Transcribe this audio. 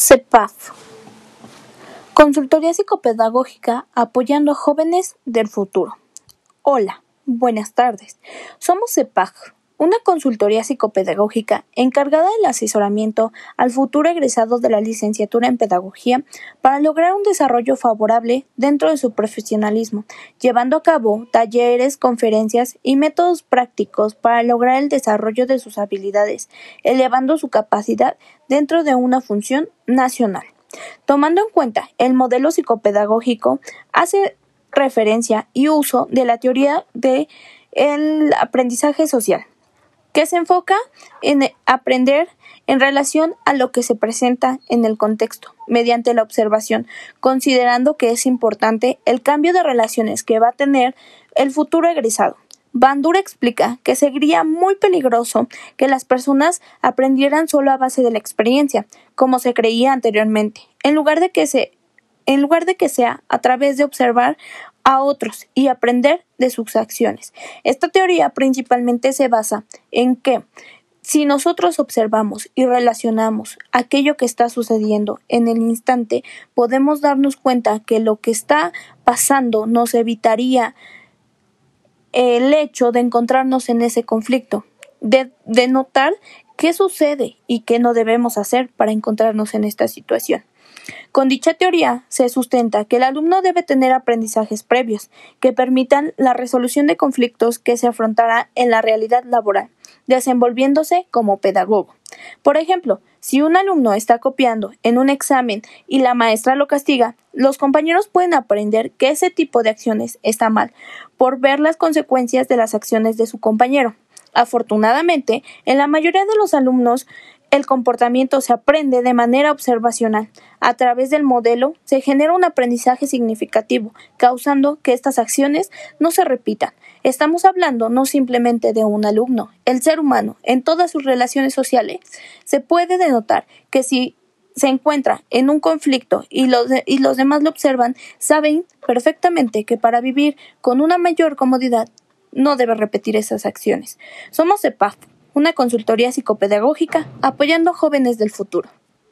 CEPAF Consultoría Psicopedagógica apoyando a jóvenes del futuro. Hola, buenas tardes. Somos CEPAG, una consultoría psicopedagógica encargada del asesoramiento al futuro egresado de la licenciatura en pedagogía para lograr un desarrollo favorable dentro de su profesionalismo, llevando a cabo talleres, conferencias y métodos prácticos para lograr el desarrollo de sus habilidades, elevando su capacidad dentro de una función nacional. Tomando en cuenta el modelo psicopedagógico, hace referencia y uso de la teoría del aprendizaje social que se enfoca en aprender en relación a lo que se presenta en el contexto, mediante la observación, considerando que es importante el cambio de relaciones que va a tener el futuro egresado. Bandura explica que sería muy peligroso que las personas aprendieran solo a base de la experiencia, como se creía anteriormente, en lugar de que se en lugar de que sea a través de observar a otros y aprender de sus acciones. Esta teoría principalmente se basa en que si nosotros observamos y relacionamos aquello que está sucediendo en el instante, podemos darnos cuenta que lo que está pasando nos evitaría el hecho de encontrarnos en ese conflicto, de, de notar qué sucede y qué no debemos hacer para encontrarnos en esta situación. Con dicha teoría se sustenta que el alumno debe tener aprendizajes previos que permitan la resolución de conflictos que se afrontará en la realidad laboral, desenvolviéndose como pedagogo. Por ejemplo, si un alumno está copiando en un examen y la maestra lo castiga, los compañeros pueden aprender que ese tipo de acciones está mal por ver las consecuencias de las acciones de su compañero. Afortunadamente, en la mayoría de los alumnos el comportamiento se aprende de manera observacional. A través del modelo se genera un aprendizaje significativo, causando que estas acciones no se repitan. Estamos hablando no simplemente de un alumno. El ser humano, en todas sus relaciones sociales, se puede denotar que si se encuentra en un conflicto y los, y los demás lo observan, saben perfectamente que para vivir con una mayor comodidad no debe repetir esas acciones. Somos EPAF, una consultoría psicopedagógica apoyando jóvenes del futuro.